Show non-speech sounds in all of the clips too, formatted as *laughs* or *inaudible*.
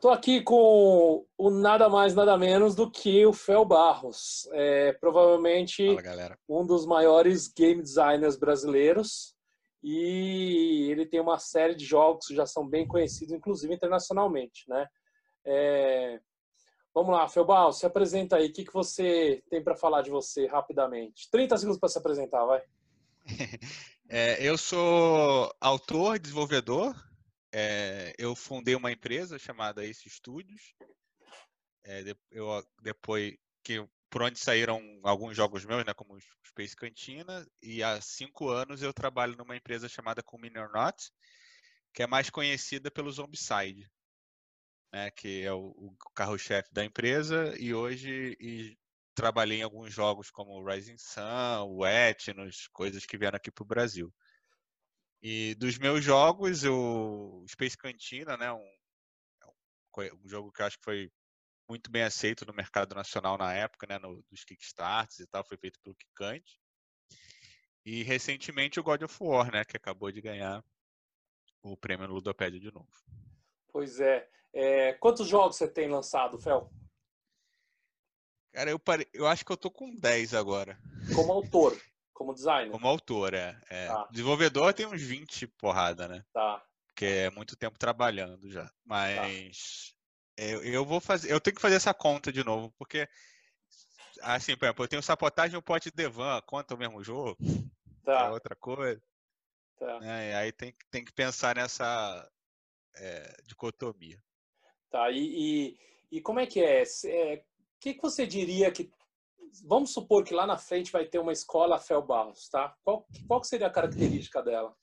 Tô aqui com o nada mais, nada menos do que o Fel Barros. É, provavelmente Fala, um dos maiores game designers brasileiros. E ele tem uma série de jogos que já são bem conhecidos, inclusive internacionalmente, né? É, vamos lá, Fel Barros, se apresenta aí. O que, que você tem para falar de você rapidamente? 30 segundos para se apresentar, vai. *laughs* É, eu sou autor, desenvolvedor, é, eu fundei uma empresa chamada Ace Studios. É, eu, depois que por onde saíram alguns jogos meus, né, como Space Cantina, e há cinco anos eu trabalho numa empresa chamada Conmini or Not, que é mais conhecida pelo Zombicide, né, que é o, o carro-chefe da empresa, e hoje e trabalhei em alguns jogos como Rising Sun, o Etnos, coisas que vieram aqui para o Brasil. E dos meus jogos, o Space Cantina, né, um, é um jogo que eu acho que foi muito bem aceito no mercado nacional na época, né, no, dos Kickstarts e tal, foi feito pelo Kikante. E recentemente o God of War, né, que acabou de ganhar o prêmio no Ludopédia de novo. Pois é. é. Quantos jogos você tem lançado, Fel? Cara, eu, pare... eu acho que eu tô com 10 agora. Como autor? Como designer? Como autor, é. é. Tá. Desenvolvedor tem uns 20 porrada, né? Tá. Porque é muito tempo trabalhando já. Mas tá. eu, eu vou fazer. Eu tenho que fazer essa conta de novo, porque. Assim, por exemplo, eu tenho sabotagem e o pote de Devan, conta o mesmo jogo. Tá. É outra coisa. Tá. É, aí tem, tem que pensar nessa é, dicotomia. Tá, e, e, e, como é que é? O é, que, que você diria que vamos supor que lá na frente vai ter uma escola Fel Barros, tá? Qual, qual seria a característica dela?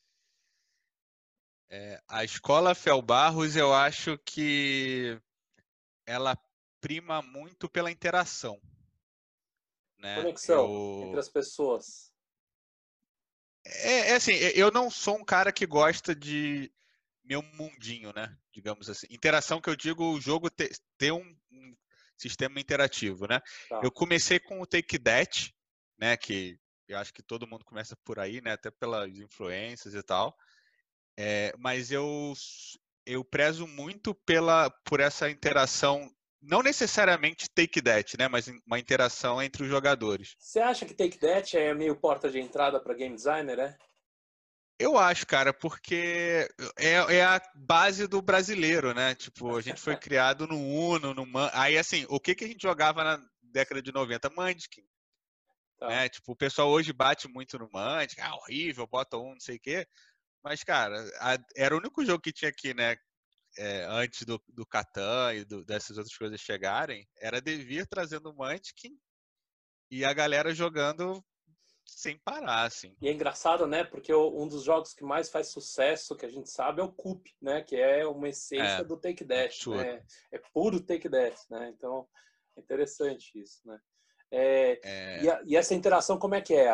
É, a escola Fel Barros, eu acho que ela prima muito pela interação. Né? Conexão eu... entre as pessoas. É, é, assim, eu não sou um cara que gosta de meu mundinho, né? Digamos assim. Interação que eu digo, o jogo ter, ter um, um sistema interativo, né? Tá. Eu comecei com o Take That, né? Que eu acho que todo mundo começa por aí, né? Até pelas influências e tal. É, mas eu eu prezo muito pela por essa interação não necessariamente take that, né, mas uma interação entre os jogadores. Você acha que take that é meio porta de entrada para game designer, é? Eu acho, cara, porque é, é, a base do brasileiro, né? Tipo, a gente foi criado no Uno, no Man... Aí, assim, o que, que a gente jogava na década de 90? Munchkin. Tá. Né? Tipo, o pessoal hoje bate muito no Munchkin, ah, horrível, bota um, não sei o quê. Mas, cara, a... era o único jogo que tinha aqui, né? É, antes do, do Catan e do, dessas outras coisas chegarem, era Devir trazendo o Munchkin e a galera jogando sem parar, assim. E é engraçado, né? Porque um dos jogos que mais faz sucesso, que a gente sabe, é o Coop, né? Que é uma essência é, do Take That, né? É puro Take That, né? Então, é interessante isso, né? É, é... E, a, e, essa interação, como é que é?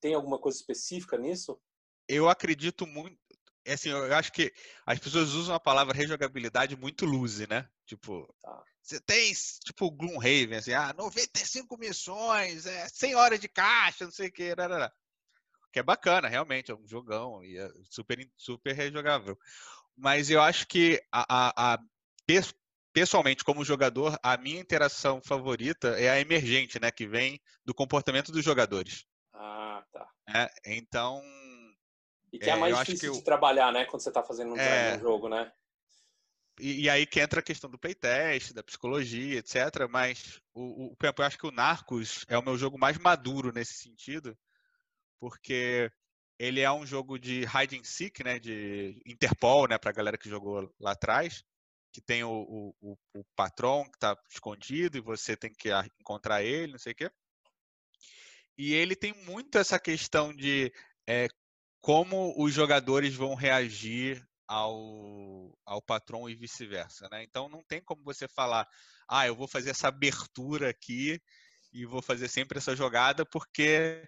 Tem alguma coisa específica nisso? Eu acredito muito. É assim, eu acho que as pessoas usam a palavra rejogabilidade muito loose, né? Tipo, tá. Você tem, tipo, Gloomhaven, assim, ah, 95 missões, é, 100 horas de caixa, não sei o que, que é bacana, realmente, é um jogão e é super, super rejogável. Mas eu acho que, a, a, a, pessoalmente, como jogador, a minha interação favorita é a emergente, né, que vem do comportamento dos jogadores. Ah, tá. É, então... E que é, é mais difícil de trabalhar, né, quando você está fazendo um, é, jogo, né? E, e, aí que entra a questão do playtest, da psicologia, etc. Mas o, o, eu acho que o Narcos é o meu jogo mais maduro nesse sentido, porque ele é um jogo de hide and seek, né, de Interpol, né, para a galera que jogou lá atrás, que tem o, o, o patrão que está escondido e você tem que encontrar ele, não sei o quê. E ele tem muito essa questão de é, como os jogadores vão reagir ao, ao patrão e vice-versa, né? Então não tem como você falar, ah, eu vou fazer essa abertura aqui e vou fazer sempre essa jogada, porque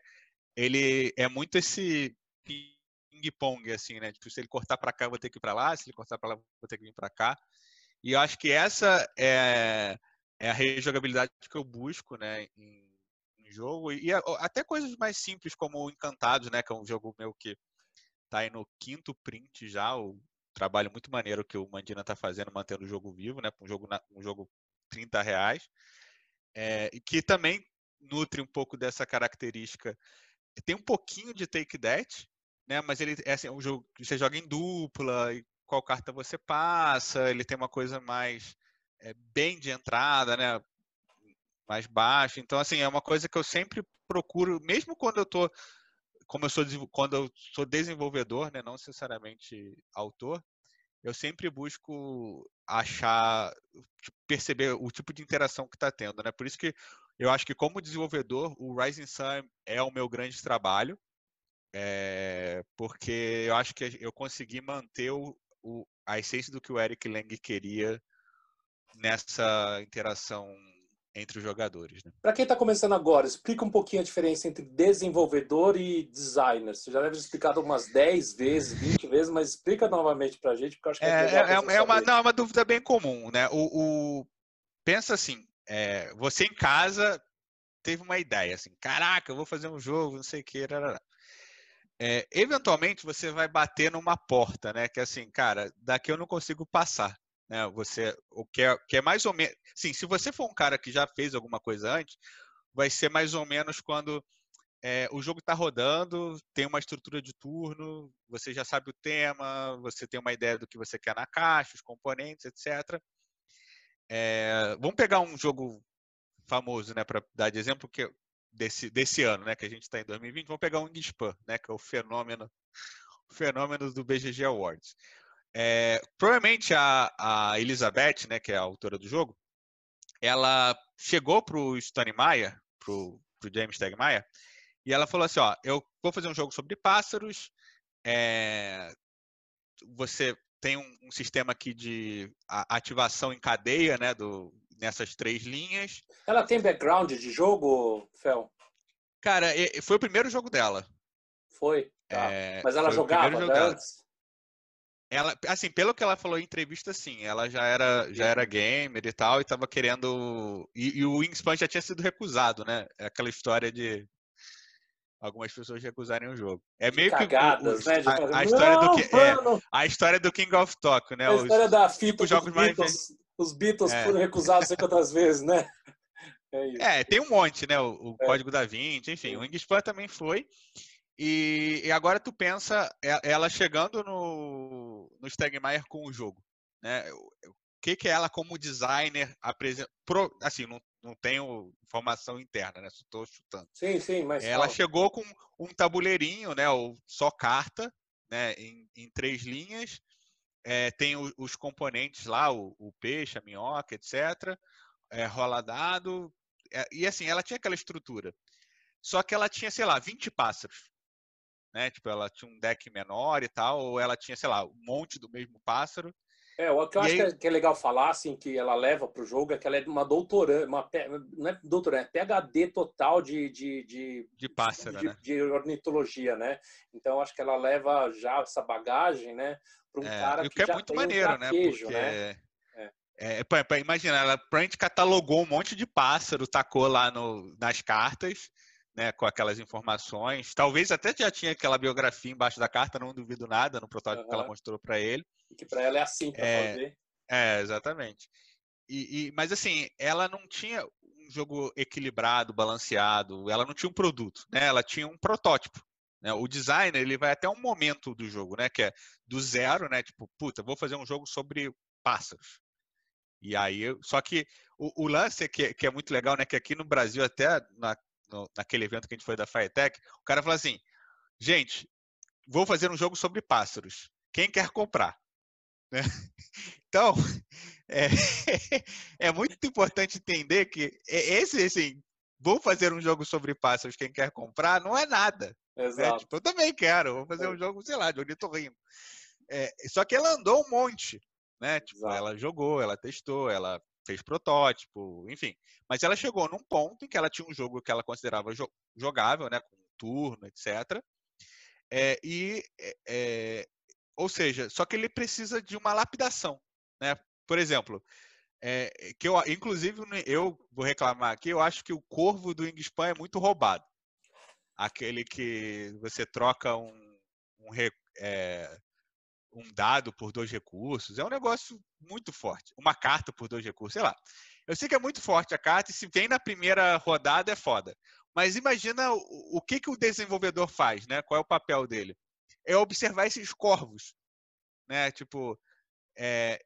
ele é muito esse ping-pong, assim, né? Tipo, se ele cortar para cá, eu vou ter que ir para lá, se ele cortar para lá, eu vou ter que vir para cá. E eu acho que essa é, é a rejogabilidade que eu busco, né, em, em jogo. E até coisas mais simples, como Encantados, né, que é um jogo meu que tá aí no quinto print já, o trabalho muito maneiro que o Mandina tá fazendo, mantendo o jogo vivo, né, um jogo, um jogo 30 reais. É, e que também nutre um pouco dessa característica. Tem um pouquinho de take that, né? Mas ele é assim, um jogo que você joga em dupla, e qual carta você passa, ele tem uma coisa mais é, bem de entrada, né? Mais baixo. Então, assim, é uma coisa que eu sempre procuro, mesmo quando eu tô, como eu sou quando eu sou desenvolvedor, né? Não necessariamente autor, eu sempre busco achar, tipo, perceber o tipo de interação que está tendo, né? Por isso que eu acho que como desenvolvedor, o Rising Sun é o meu grande trabalho, é, porque eu acho que eu consegui manter o, o, a essência do que o Eric Lang queria nessa interação entre os jogadores. Né? Para quem está começando agora, explica um pouquinho a diferença entre desenvolvedor e designer. Você já deve ter explicado umas 10 vezes, 20 vezes, mas explica novamente para a gente, porque eu acho que é, é, é, é uma, não, é uma dúvida bem comum. Né? O, o pensa assim, é, você em casa teve uma ideia, assim, caraca, eu vou fazer um jogo, não sei o que, é, eventualmente você vai bater numa porta, né? Que é assim, cara, daqui eu não consigo passar. Né? Você, o que é, que é mais ou menos. Sim, se você for um cara que já fez alguma coisa antes, vai ser mais ou menos quando é, o jogo está rodando, tem uma estrutura de turno, você já sabe o tema, você tem uma ideia do que você quer na caixa, os componentes, etc. É, vamos pegar um jogo famoso, né, para dar de exemplo, que desse, desse ano, né, que a gente está em 2020, vamos pegar o Wingspan, né, que é o fenômeno, o fenômeno do BGG Awards. É, provavelmente a, a Elizabeth, né, que é a autora do jogo, ela chegou para o Maia, para o James Stegmaier, e ela falou assim, ó, eu vou fazer um jogo sobre pássaros, é, você tem um, um, sistema aqui de ativação em cadeia, né, do, nessas três linhas. Ela tem background de jogo, Fel? Cara, foi o primeiro jogo dela. Foi. Tá. É, Mas ela jogava antes? Ela, assim, pelo que ela falou em entrevista, sim, ela já era, já era gamer e tal, e tava querendo. E, e o Wingspan já tinha sido recusado, né? É aquela história de algumas pessoas recusarem o jogo. É meio Cagadas, que né? a, a, história do que, é, a história do King of Talk, né? A história os, da fita os jogos mais os Beatles é. foram recusados sei quantas vezes, né? *laughs* É, é, tem um monte, né? O, o é. Código da Vinci, enfim. O Wingspan também foi. E, e, agora tu pensa ela chegando no, no Stegmaier com o jogo. Né? O que, que ela, como designer, apresenta. Assim, não, não tenho informação interna, né? Estou chutando. Sim, sim, mas. Ela chegou com um tabuleirinho, né? Ou só carta, né? Em, em três linhas, é, tem o, os componentes lá, o, o, peixe, a minhoca, etc. É, rola dado. É, e assim, ela tinha aquela estrutura. Só que ela tinha, sei lá, 20 pássaros. Né? Tipo, ela tinha um deck menor e tal, ou ela tinha, sei lá, um monte do mesmo pássaro. É, o que eu e acho aí... que, é, legal falar, assim, que ela leva para o jogo é que ela é uma doutoranda, uma, não é doutoranda, é PHD total de... De, de, de pássaro, de, né? de ornitologia, né? Então, acho que ela leva já essa bagagem, né? para um é, cara que, que é já muito maneiro, um né? Porque, né? É, é, pra, pra, imagina, ela provavelmente catalogou um monte de pássaro, tacou lá no, nas cartas, né, com aquelas informações. Talvez até já tinha aquela biografia embaixo da carta, não duvido nada, no protótipo uhum. que ela mostrou para ele. E que para ela é assim para é, fazer. É, exatamente. E, e, mas assim, ela não tinha um jogo equilibrado, balanceado, ela não tinha um produto, né? Ela tinha um protótipo. Né? O designer ele vai até um momento do jogo, né? Que é do zero, né? Tipo, puta, vou fazer um jogo sobre pássaros. E aí, só que o, o lance é que, que, é muito legal, né? Que aqui no Brasil, até na, no, naquele evento que a gente foi da Firetech, o cara falou assim: gente, vou fazer um jogo sobre pássaros. Quem quer comprar? *laughs* Né? Então, *laughs* é, *laughs* é, muito importante entender que esse, assim, vou fazer um jogo sobre pássaros, quem quer comprar, não é nada. Né? Tipo, eu também quero, vou fazer é. um jogo, sei lá, de ornitorrinco. É, só que ela andou um monte, né? Tipo, ela jogou, ela testou, ela fez protótipo, enfim. Mas ela chegou num ponto em que ela tinha um jogo que ela considerava jogável, né? Com turno, etc. É, e, é, ou seja, só que ele precisa de uma lapidação, né? Por exemplo, é, que eu, inclusive, eu vou reclamar aqui, eu acho que o corvo do Wingspan é muito roubado. Aquele que você troca um, um, é, um dado por dois recursos. É um negócio muito forte. Uma carta por dois recursos, sei lá. Eu sei que é muito forte a carta e se vem na primeira rodada é foda. Mas imagina o, o que, que o desenvolvedor faz, né? Qual é o papel dele? É observar esses corvos, né? Tipo, é,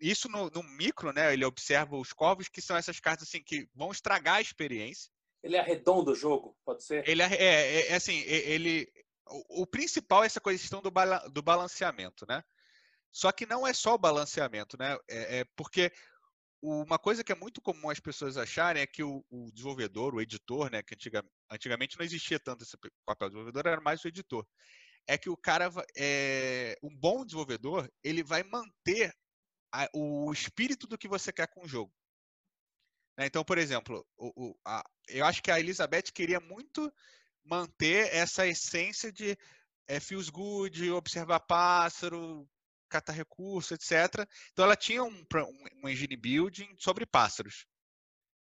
isso no, no, micro, né? Ele observa os corvos, que são essas cartas assim que vão estragar a experiência. Ele arredonda o jogo, pode ser? Ele é, é, é assim, ele o, o, principal é essa questão do, bala, do balanceamento, né? Só que não é só o balanceamento, né? É, é porque uma coisa que é muito comum as pessoas acharem é que o, o desenvolvedor, o editor, né? Que antiga, antigamente não existia tanto esse papel do desenvolvedor, era mais o editor. É que o cara, é, um bom desenvolvedor, ele vai manter a, o espírito do que você quer com o jogo. Né? Então, por exemplo, o, o, a, eu acho que a Elizabeth queria muito manter essa essência de é, feels good, observar pássaro, catar recurso, etc. Então, ela tinha um, um engine building sobre pássaros.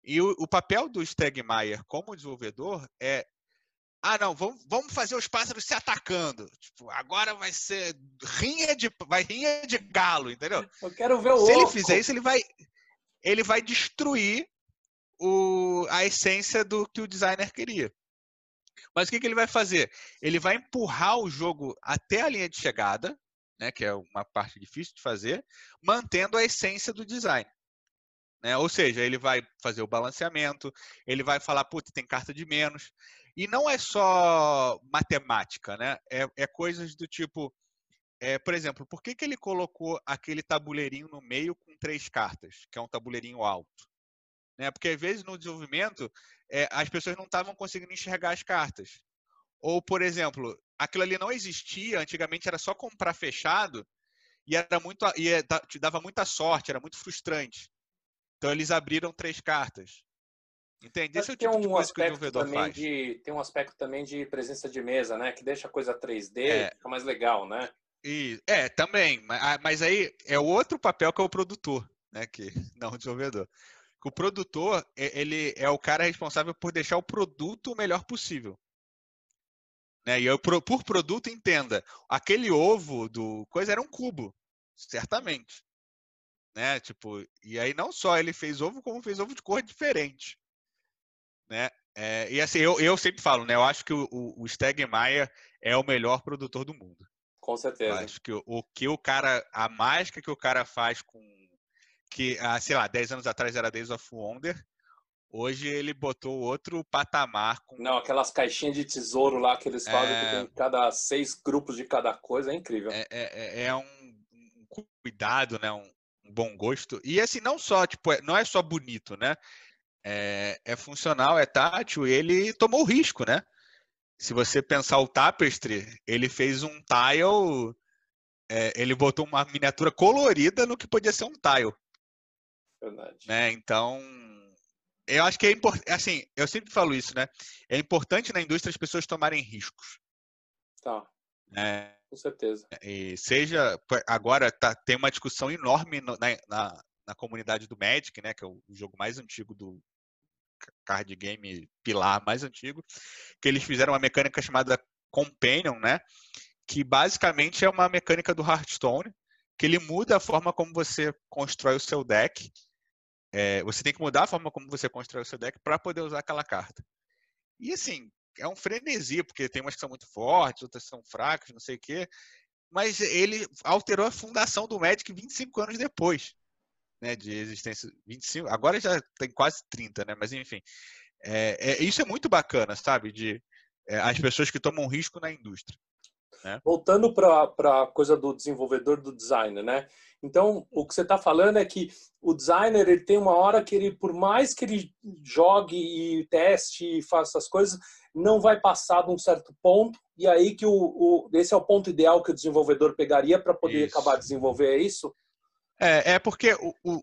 E o, o papel do Stegmaier como desenvolvedor é ah, não, vamos, vamos fazer os pássaros se atacando. Tipo, agora vai ser rinha de, vai rinha de galo, entendeu? Eu quero ver o Se ele fizer isso, ele vai, ele vai destruir o, a essência do que o designer queria. Mas o que, que ele vai fazer? Ele vai empurrar o jogo até a linha de chegada, né, que é uma parte difícil de fazer, mantendo a essência do design. Né? Ou seja, ele vai fazer o balanceamento, ele vai falar, puta, tem carta de menos. E não é só matemática, né? É, é coisas do tipo, é, por exemplo, por que, que ele colocou aquele tabuleirinho no meio com três cartas, que é um tabuleirinho alto? Né? Porque às vezes no desenvolvimento é, as pessoas não estavam conseguindo enxergar as cartas. Ou, por exemplo, aquilo ali não existia, antigamente era só comprar fechado e era muito e é, te dava muita sorte, era muito frustrante. Então eles abriram três cartas. Entende? Esse é o tipo um de coisa que o desenvolvedor faz. De, tem um aspecto também de presença de mesa, né? Que deixa a coisa 3D, é, fica mais legal, né? E, é, também. Mas aí é o outro papel que é o produtor, né? Que, *laughs* não o desenvolvedor. O produtor, ele é o cara responsável por deixar o produto o melhor possível. Né? E eu, por produto, entenda, aquele ovo do coisa era um cubo, certamente. Né? Tipo, e aí não só ele fez ovo, como fez ovo de cor diferente né? É, e assim, eu, eu sempre falo, né? Eu acho que o, o, Stegmaier é o melhor produtor do mundo. Com certeza. Eu acho que o, o que o cara, a mágica que o cara faz com que, ah, sei lá, 10 anos atrás era Days of Wonder, hoje ele botou outro patamar com Não, aquelas caixinhas de tesouro lá que eles fazem, é... que tem cada seis grupos de cada coisa, é incrível. É, é, é, é um, um, cuidado, né? Um, um bom gosto. E assim, não só, tipo, é, não é só bonito, né? é, é funcional, é tátil, e ele tomou o risco, né? Se você pensar o Tapestry, ele fez um tile, é, ele botou uma miniatura colorida no que podia ser um tile. Verdade. Né? Então, eu acho que é importante, assim, eu sempre falo isso, né? É importante na indústria as pessoas tomarem riscos. Tá. Né? Com certeza. E seja, agora tá, tem uma discussão enorme no, na, na, na, comunidade do Magic, né? Que é o jogo mais antigo do, card game pilar mais antigo, que eles fizeram uma mecânica chamada Companion, né? Que basicamente é uma mecânica do Hearthstone, que ele muda a forma como você constrói o seu deck. É, você tem que mudar a forma como você constrói o seu deck para poder usar aquela carta. E assim, é um frenesi, porque tem umas que são muito fortes, outras são fracas, não sei o quê. Mas ele alterou a fundação do Magic 25 anos depois né, de existência, 25, agora já tem quase 30, né? Mas enfim, é, é isso é muito bacana, sabe? De é, as pessoas que tomam risco na indústria. Né? Voltando para a coisa do desenvolvedor do designer, né? Então, o que você está falando é que o designer ele tem uma hora que ele, por mais que ele jogue e teste e faça as coisas, não vai passar de um certo ponto, e aí que o, o esse é o ponto ideal que o desenvolvedor pegaria para poder isso. acabar de desenvolver, é isso? É, é porque o, o,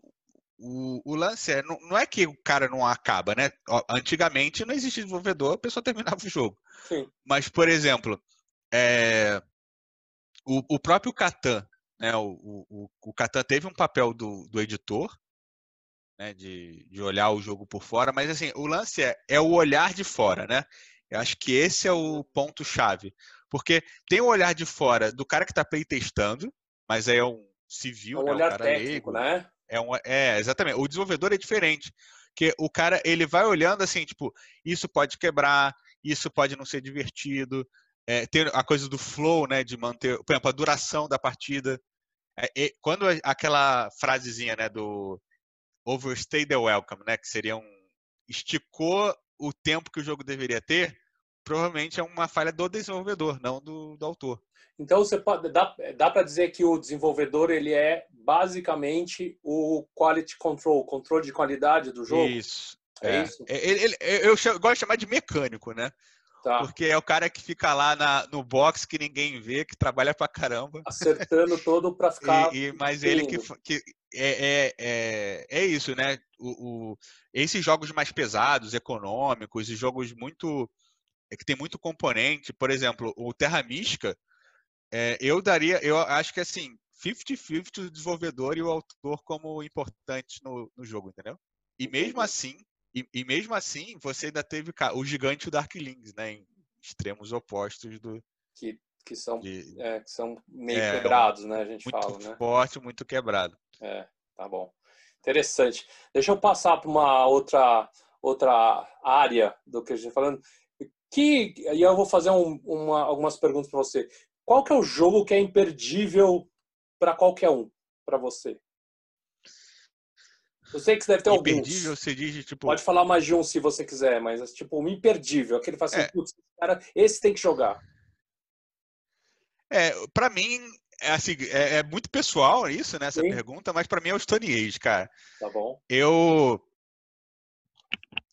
o, o lance é, não, não, é que o cara não acaba, né? Antigamente não existia desenvolvedor, a pessoa *laughs* terminava o jogo. Sim. Mas, por exemplo, é, o, o próprio Catan, né? O, o, o Catan teve um papel do, do editor, né? De, de olhar o jogo por fora, mas assim, o lance é, é o olhar de fora, né? Eu acho que esse é o ponto-chave. Porque tem o olhar de fora do cara que está playtestando, mas aí é um civil, é um né? olhar o cara técnico, leigo. né? É, um, é, exatamente. O desenvolvedor é diferente. Porque o cara, ele vai olhando assim, tipo, isso pode quebrar, isso pode não ser divertido. É, ter a coisa do flow, né? De manter, por exemplo, a duração da partida. É, quando aquela frasezinha, né? Do overstay the welcome, né? Que seria um... Esticou o tempo que o jogo deveria ter, provavelmente é uma falha do desenvolvedor, não do, do autor. Então você pode dá, dá para dizer que o desenvolvedor ele é basicamente o quality control, controle de qualidade do jogo. Isso. É, é isso. Ele, ele, eu gosto de chamar de mecânico, né? Tá. Porque é o cara que fica lá na, no box que ninguém vê, que trabalha pra caramba. Acertando *laughs* todo para ficar. E, e, mas ele que, que é, é, é, é, isso, né? O, o, esses jogos mais pesados, econômicos, e jogos muito. É, que tem muito componente, por exemplo, o Terra Mística, é, eu daria, eu acho que assim, 50-50 o desenvolvedor e o autor como importantes no, no jogo, entendeu? E mesmo assim, e, e, mesmo assim, você ainda teve o gigante e o Darklings, né? Em extremos opostos do. Que, que, são, de, é, que são meio é, quebrados, né? A gente muito fala, né? Forte, muito quebrado. É, tá bom. Interessante. Deixa eu passar para uma outra, outra área do que a gente está falando. Que, e eu vou fazer um, uma, algumas perguntas para você. Qual que é o jogo que é imperdível para qualquer um, para você? Eu sei que você deve ter imperdível, alguns. Você diz, tipo... Pode falar mais de um se você quiser, mas tipo um imperdível, aquele faz assim, é. putz, cara, esse tem que jogar. É, para mim é, assim, é, é, muito pessoal isso, né, essa Sim. pergunta, mas para mim é o Stone Age, cara. Tá bom. Eu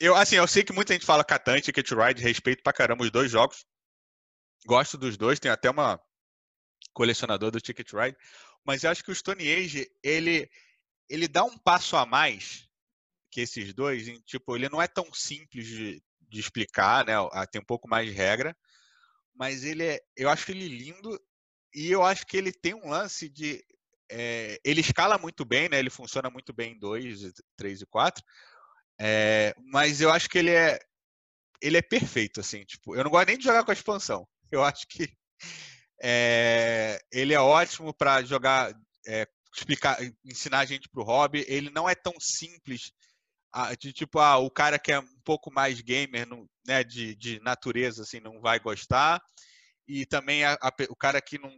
eu assim, eu sei que muita gente fala Catan e Ticket Ride, respeito pra caramba os dois jogos. Gosto dos dois, tem até uma colecionador do Ticket Ride, mas eu acho que o Stone Age, ele, ele dá um passo a mais que esses dois, em, tipo, ele não é tão simples de, de explicar, né? Tem um pouco mais de regra, mas ele é, eu acho ele lindo e eu acho que ele tem um lance de é, ele escala muito bem, né? Ele funciona muito bem em 2, 3 e 4. É, mas eu acho que ele é ele é perfeito, assim, tipo, eu não gosto nem de jogar com a expansão. Eu acho que é, ele é ótimo para jogar, explicar, ensinar a gente para o hobby. Ele não é tão simples de tipo, ah, o cara que é um pouco mais gamer, né, de, de natureza, assim, não vai gostar. E também a, a, o cara que não,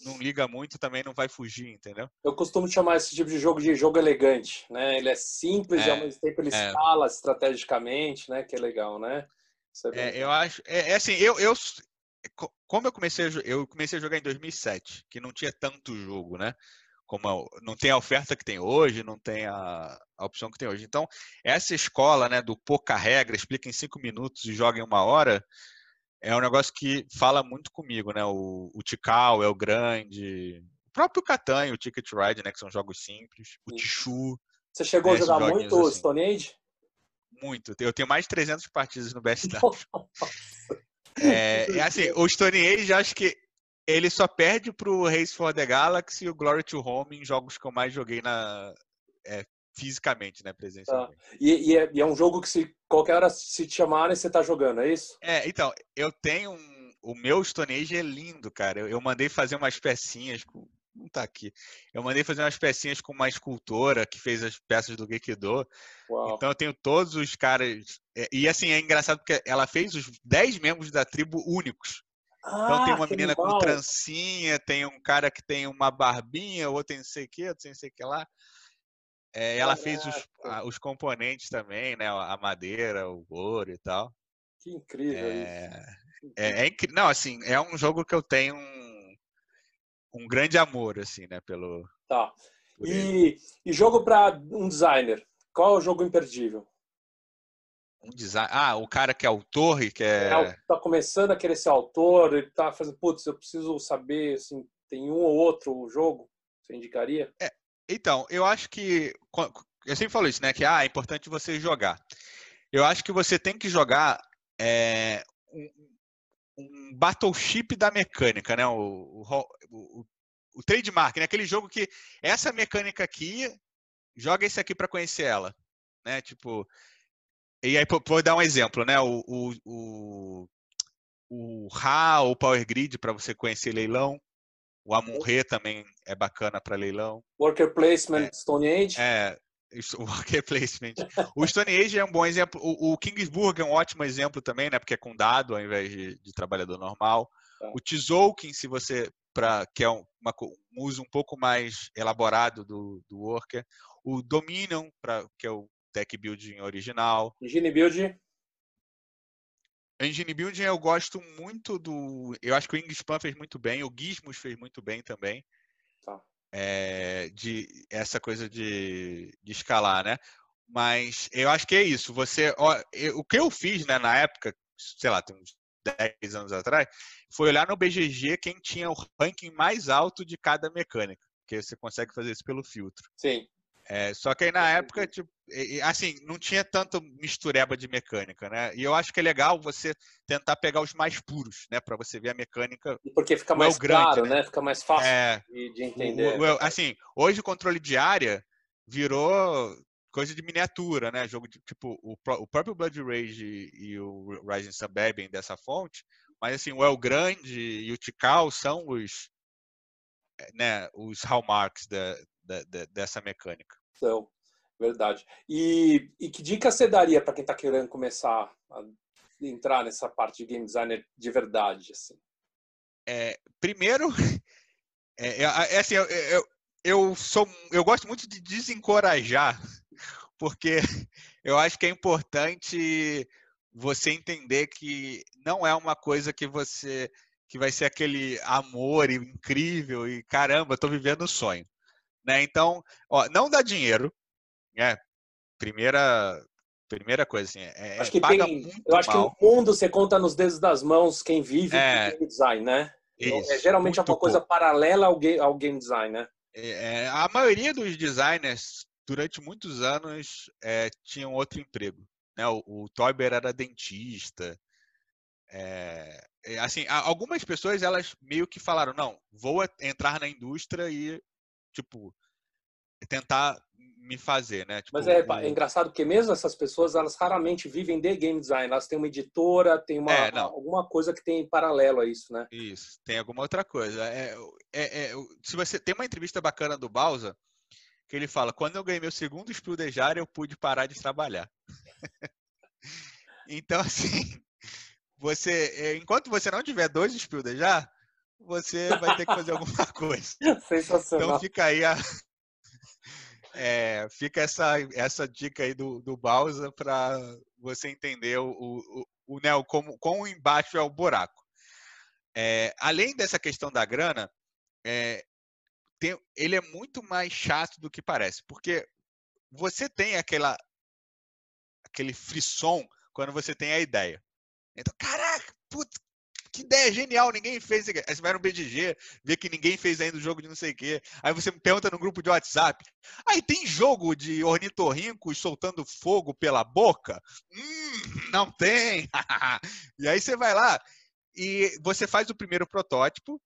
não liga muito também não vai fugir, entendeu? Eu costumo chamar esse tipo de jogo de jogo elegante, né? Ele é simples é, e ao mesmo tempo ele é. escala estrategicamente, né? Que é legal, né? É, é eu acho, é, é, assim, eu, eu como eu comecei a, eu comecei a jogar em 2007, que não tinha tanto jogo, né? Como a, não tem a oferta que tem hoje, não tem a, a, opção que tem hoje. Então, essa escola, né, do pouca regra, explica em cinco minutos e joga em uma hora, é um negócio que fala muito comigo, né? O, o Tikal é o grande, o próprio Catan o Ticket Ride, né, que são jogos simples, o Tichu. Você chegou né, a jogar muito assim. Stone Age? Muito. Eu tenho mais de 300 partidas no BSW. *laughs* É, é assim, o Stone Age, acho que ele só perde pro Race for the Galaxy e o Glory to Home em jogos que eu mais joguei na, é, fisicamente, né, presencialmente. Tá. E, e, é, e, é, um jogo que se qualquer hora se te chamarem, você tá jogando, é isso? É, então, eu tenho um... O meu Stone Age é lindo, cara. Eu, eu mandei fazer umas pecinhas com, não tá aqui. Eu mandei fazer umas pecinhas com uma escultora que fez as peças do Gekido. Uau. Então eu tenho todos os caras. É, e assim, é engraçado porque ela fez os 10 membros da tribo únicos. Ah, então tem uma menina com trancinha, tem um cara que tem uma barbinha, outro tem não sei o que, outro tem não sei o que lá. É, ela fez os, os, componentes também, né? A madeira, o ouro e tal. Que incrível é, isso. É, é incrível. Não, assim, é um jogo que eu tenho um grande amor, assim, né? Pelo. Tá. E, e, jogo para um designer. Qual é o jogo imperdível? Um design. Ah, o cara que é autor e que é. é tá começando a querer ser autor, ele tá fazendo, putz, eu preciso saber, assim, tem um ou outro jogo, você indicaria? É, então, eu acho que. Eu sempre falo isso, né? Que ah, é importante você jogar. Eu acho que você tem que jogar é, um, um battleship da mecânica, né? O, o, o, o trademark, né? Aquele jogo que essa mecânica aqui, joga esse aqui para conhecer ela, né? Tipo, e aí vou dar um exemplo, né? O, o, o, o RA, o Power Grid para você conhecer leilão, o Amun-Re também é bacana para leilão. Worker Placement, é, Stone Age. É, *laughs* o Worker Placement. o Stone Age é um bom exemplo. O, o Kingsburg é um ótimo exemplo também, né? Porque é com dado ao invés de, de trabalhador normal. Tá. O Tzolk'in, se você para que é uma, um uso um pouco mais elaborado do, do Worker. O Dominion, pra, que é o Tech Building original. Engine Building. Engine Building eu gosto muito do. Eu acho que o Ingespan fez muito bem, o Gizmos fez muito bem também. Tá. É, de essa coisa de, de escalar, né? Mas eu acho que é isso. Você, ó, eu, o que eu fiz né, na época, sei lá, tem uns 10 anos atrás, foi olhar no BGG quem tinha o ranking mais alto de cada mecânica, porque você consegue fazer isso pelo filtro. Sim. É, só que aí na época, tipo, assim, não tinha tanto mistureba de mecânica, né? E eu acho que é legal você tentar pegar os mais puros, né? Para você ver a mecânica. Porque fica mais grande, claro, né? Fica mais fácil é, de, de, entender. O, o, assim, hoje o controle de área virou coisa de miniatura, né? Jogo de tipo o, o próprio Blood Rage e, e o Rising Sun bebem dessa fonte, mas assim, o El Grande e o Tikal são os eh, né, os hallmarks da, da, dessa mecânica. São, verdade. E, e que dica você daria para quem está querendo começar a entrar nessa parte de game designer de verdade? Assim? É, primeiro, *laughs* é, é, é assim, eu, eu, eu, sou, eu gosto muito de desencorajar, *laughs* porque *laughs* eu acho que é importante você entender que não é uma coisa que você que vai ser aquele amor incrível e caramba, estou vivendo o um sonho, né? Então, ó, não dá dinheiro, né? Primeira primeira coisa assim, é, acho que tem, eu acho mal. que no mundo você conta nos dedos das mãos quem vive é, game design, né? Então, isso, é geralmente é uma coisa pouco. paralela ao game, ao game design, né? É, é, a maioria dos designers durante muitos anos é, tinham outro emprego. Né? O, o Toiber era dentista. É, assim, algumas pessoas elas meio que falaram não, vou entrar na indústria e tipo tentar me fazer, né? Tipo, Mas é, é, engraçado porque mesmo essas pessoas elas raramente vivem de game design, elas têm uma editora, tem uma é, alguma coisa que tem em paralelo a isso, né? Isso, tem alguma outra coisa. É, é, é se você tem uma entrevista bacana do Bausa que ele fala: quando eu ganhei meu segundo Spildejar, eu pude parar de trabalhar. *laughs* então, assim, *laughs* você, eh, enquanto você não tiver dois Spildejar, você vai ter que fazer alguma *laughs* coisa. Sensacional. Então fica aí a, *laughs* é, fica essa, essa dica aí do, do Bausa para você entender o, o, o, né, o como, como embaixo é o buraco. É, além dessa questão da grana, é, tem, ele é muito mais chato do que parece, porque você tem aquela aquele frisson quando você tem a ideia. Então, caraca, puta, que ideia genial, ninguém fez. Aí você vai no BGG, vê que ninguém fez ainda o jogo de não sei o quê. Aí você me pergunta no grupo de WhatsApp. Aí tem jogo de ornitorrincos soltando fogo pela boca? Hum, não tem. *laughs* e aí você vai lá e você faz o primeiro protótipo,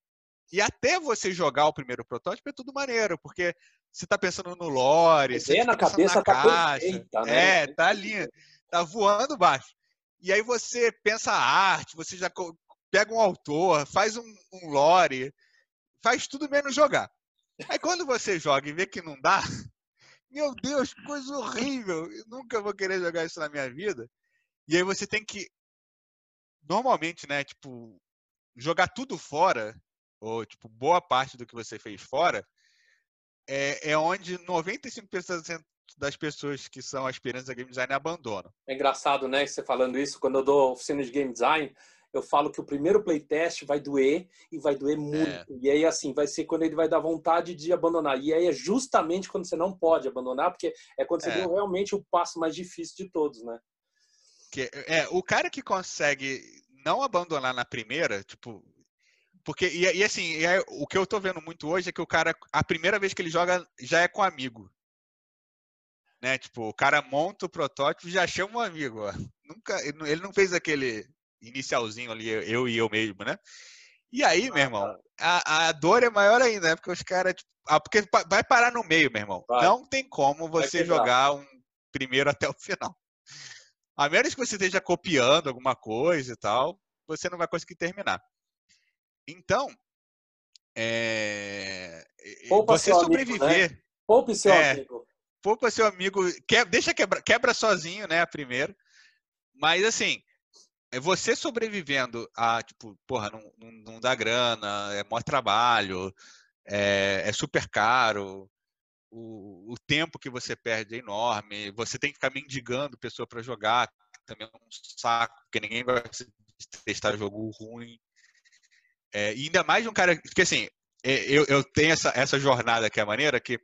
e até você jogar o primeiro protótipo é tudo maneiro, porque você está pensando no lore, você tá na cabeça na tá caixa, perfeita, né? É, tá ali, tá voando baixo. E aí você pensa a arte, você já pega um autor, faz um, um lore, faz tudo menos jogar. Aí quando você joga e vê que não dá, *laughs* meu Deus, coisa horrível, eu nunca vou querer jogar isso na minha vida. E aí você tem que, normalmente, né, tipo, jogar tudo fora ou tipo, boa parte do que você fez fora, é, é onde 95% das pessoas que são aspirantes a game design abandonam. É engraçado, né, você falando isso, quando eu dou oficina de game design, eu falo que o primeiro playtest vai doer e vai doer muito. É. E aí, assim, vai ser quando ele vai dar vontade de abandonar. E aí é justamente quando você não pode abandonar, porque é quando você é. deu realmente o passo mais difícil de todos, né? Que, é, o cara que consegue não abandonar na primeira, tipo. Porque, e, e assim, é, o que eu tô vendo muito hoje é que o cara, a primeira vez que ele joga, já é com amigo. Né? Tipo, o cara monta o protótipo e já chama um amigo. Ó. Nunca, ele não fez aquele inicialzinho ali, eu e eu mesmo, né? E aí, ah, meu irmão, tá. a, a dor é maior ainda, né? Porque os caras. Tipo, ah, porque vai parar no meio, meu irmão. Vai. Não tem como você jogar um primeiro *laughs* até o final. A menos que você esteja copiando alguma coisa e tal, você não vai conseguir terminar. Então, é... Você sobreviver. Amigo, né? Poupe seu é, amigo. Poupa seu amigo. Que, deixa quebra, quebra sozinho, né? Primeiro. Mas assim, é você sobrevivendo a, tipo, porra, não, não, dá grana, é maior trabalho, é, é super caro, o, o, tempo que você perde é enorme, você tem que ficar mendigando pessoa para jogar, também é um saco, porque ninguém de testar jogo ruim. É, e ainda mais de um cara, porque assim, é, eu, eu tenho essa, essa jornada que é maneira que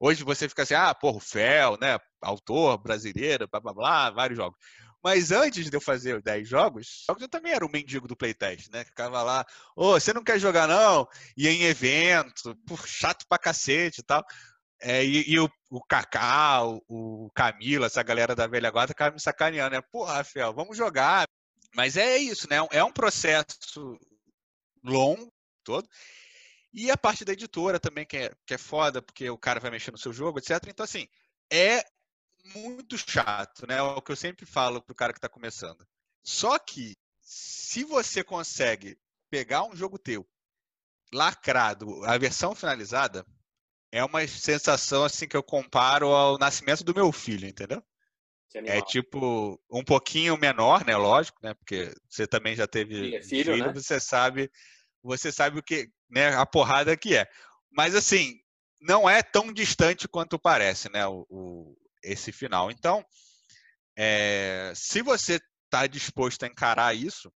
hoje você fica assim, ah, porra, o Fel, né, autor brasileiro, blá blá blá, vários jogos. Mas antes de eu fazer 10 jogos, eu também era o mendigo do playtest, né? Ficava lá, ô, oh, você não quer jogar não? Ia em evento, por chato pra cacete e tal. É, e, e o, o Kaká, o, o Camila, essa galera da velha guarda, ficava me sacaneando, né? Porra, Rafael, vamos jogar. Mas é isso, né? É um processo longo todo. E a parte da editora também, que é, que é foda, porque o cara vai mexer no seu jogo, etc. Então, assim, é muito chato, né? É o que eu sempre falo pro cara que está começando. Só que, se você consegue pegar um jogo teu, lacrado, a versão finalizada, é uma sensação assim que eu comparo ao nascimento do meu filho, entendeu? É tipo um pouquinho menor, né? Lógico, né? Porque você também já teve é filho, filho né? você sabe, você sabe o que, né? A porrada que é. Mas assim, não é tão distante quanto parece, né? O, o esse final. Então, é, se você está disposto a encarar isso,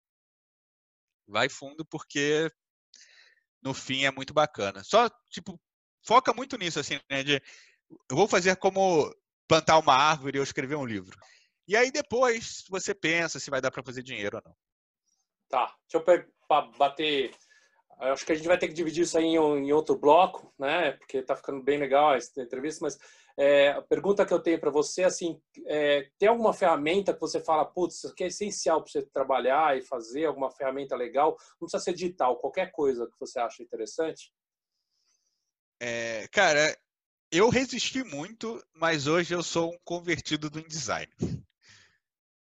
vai fundo porque no fim é muito bacana. Só tipo foca muito nisso, assim, né? De, eu vou fazer como plantar uma árvore ou escrever um livro. E aí depois você pensa se vai dar para fazer dinheiro ou não. Tá, deixa eu bater. Eu acho que a gente vai ter que dividir isso aí em, outro bloco, né? Porque tá ficando bem legal essa entrevista, mas é, a pergunta que eu tenho para você, assim, é, tem alguma ferramenta que você fala, putz, isso aqui é essencial para você trabalhar e fazer, alguma ferramenta legal? Não precisa ser digital, qualquer coisa que você acha interessante? É, cara, eu resisti muito, mas hoje eu sou um convertido do InDesign.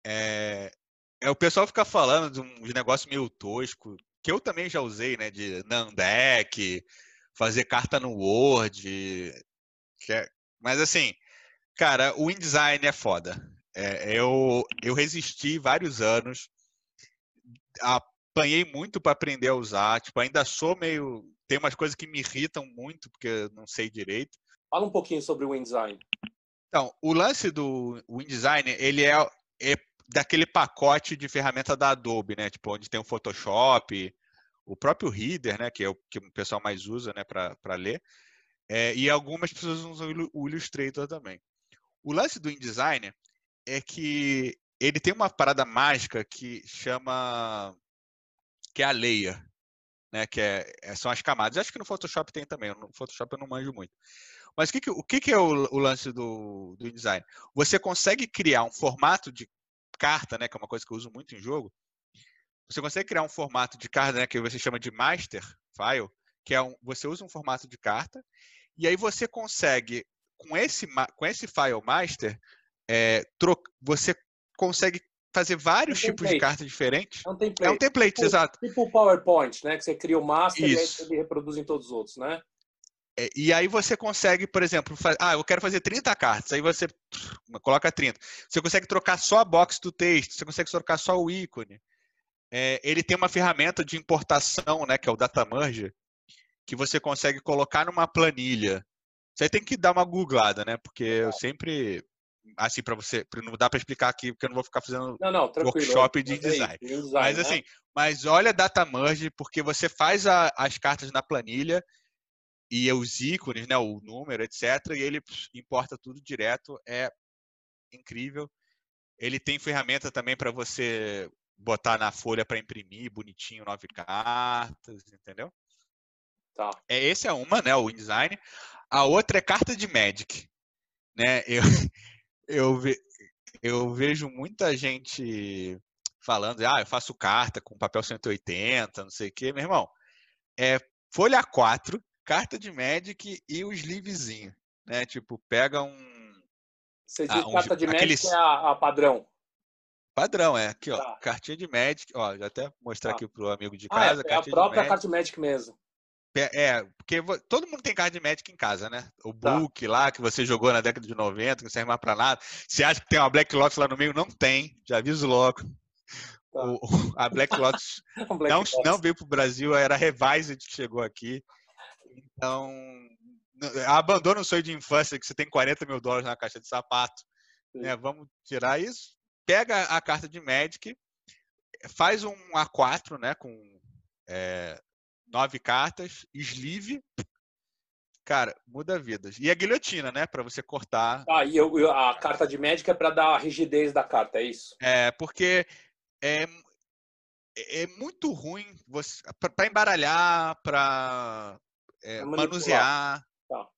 É, é, o pessoal fica falando de um negócio meio tosco, que eu também já usei, né? De Nandeck, fazer carta no Word. É, mas assim, cara, o InDesign é foda. É, eu, eu resisti vários anos, apanhei muito para aprender a usar. Tipo, ainda sou meio tem umas coisas que me irritam muito, porque eu não sei direito. Fala um pouquinho sobre o InDesign. Então, o lance do InDesign, ele é, é daquele pacote de ferramenta da Adobe, né? Tipo, onde tem o Photoshop, o próprio Reader, né? Que é o que o pessoal mais usa, né? Para ler. É, e algumas pessoas usam o Illustrator também. O lance do InDesign é que ele tem uma parada mágica que chama que é a layer, né? Que é, é, são as camadas. Acho que no Photoshop tem também. No Photoshop eu não manjo muito. Mas o que, que o que, que é o, o, lance do, do InDesign? Você consegue criar um formato de carta, né? Que é uma coisa que eu uso muito em jogo. Você consegue criar um formato de carta, né? Que você chama de master file, que é um, você usa um formato de carta e aí você consegue com esse com esse file master é, você consegue fazer vários um tipos de cartas diferentes. É um template, é um template tipo, exato. Tipo o PowerPoint, né? Que você cria o master Isso. e ele reproduz em todos os outros, né? É, e aí você consegue, por exemplo, faz... ah, eu quero fazer 30 cartas, aí você coloca 30. Você consegue trocar só a box do texto, você consegue trocar só o ícone. É, ele tem uma ferramenta de importação, né, que é o Data Merge, que você consegue colocar numa planilha. Você tem que dar uma googlada, né? Porque eu sempre assim para você, não dá para explicar aqui porque eu não vou ficar fazendo não, não, workshop de design. design. Mas né? assim, mas olha data merge porque você faz a, as cartas na planilha e os ícones, né, o número, etc, e ele importa tudo direto, é incrível. Ele tem ferramenta também para você botar na folha para imprimir bonitinho nove cartas, entendeu? Tá. É, esse é uma, né, o InDesign. A outra é carta de Magic, né? *laughs* Eu, eu, ve, eu vejo muita gente falando, ah, eu faço carta com papel 180, não sei o quê. Meu irmão, é folha 4, carta de Magic e o sleevezinho, né? Tipo, pega um... Você diz ah, um, carta de aqueles... Magic é a, a padrão. Padrão, é. Aqui, ó. Tá. Cartinha de Magic. Ó, já até mostrar tá. aqui pro amigo de casa. Ah, é, é a própria carta de Magic mesmo. É, porque todo mundo tem carta de Magic em casa, né? O tá. book lá que você jogou na década de 90, que não serve mais pra nada. Você acha que tem uma Black Lotus lá no meio? Não tem, já aviso logo. Tá. O, a Black Lotus *laughs* Black não, Lotus. não veio pro Brasil, era a Revised que chegou aqui. Então, abandona o sonho de infância que você tem 40 mil dólares na caixa de sapato. Né? Vamos tirar isso. Pega a carta de Magic, faz um A4, né? Com é, nove cartas, sleeve. Cara, muda vidas. E a guilhotina, né? Para você cortar. Ah, e eu, a carta de médica é para dar a rigidez da carta, é isso? É, porque é, é muito ruim para embaralhar, para é, manusear. Tá.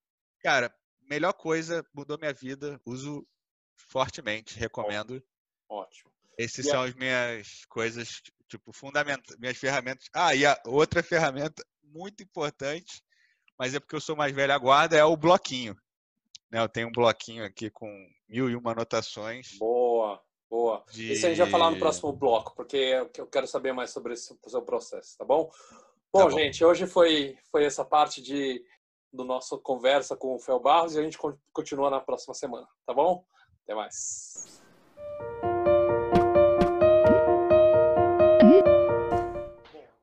Cara, melhor coisa, mudou minha vida, uso fortemente, recomendo. Ótimo. Essas são as minhas coisas tipo, fundamental, minhas ferramentas. Ah, e a outra ferramenta muito importante, mas é porque eu sou mais velho a guarda, é o bloquinho. Né, eu tenho um bloquinho aqui com mil e uma anotações. Boa, boa. De... Isso a gente vai falar no próximo bloco, porque eu quero saber mais sobre esse seu processo, tá bom? Bom, tá bom. gente, hoje foi, foi essa parte de do nosso conversa com o Fel Barros e a gente continua na próxima semana, tá bom? Até mais.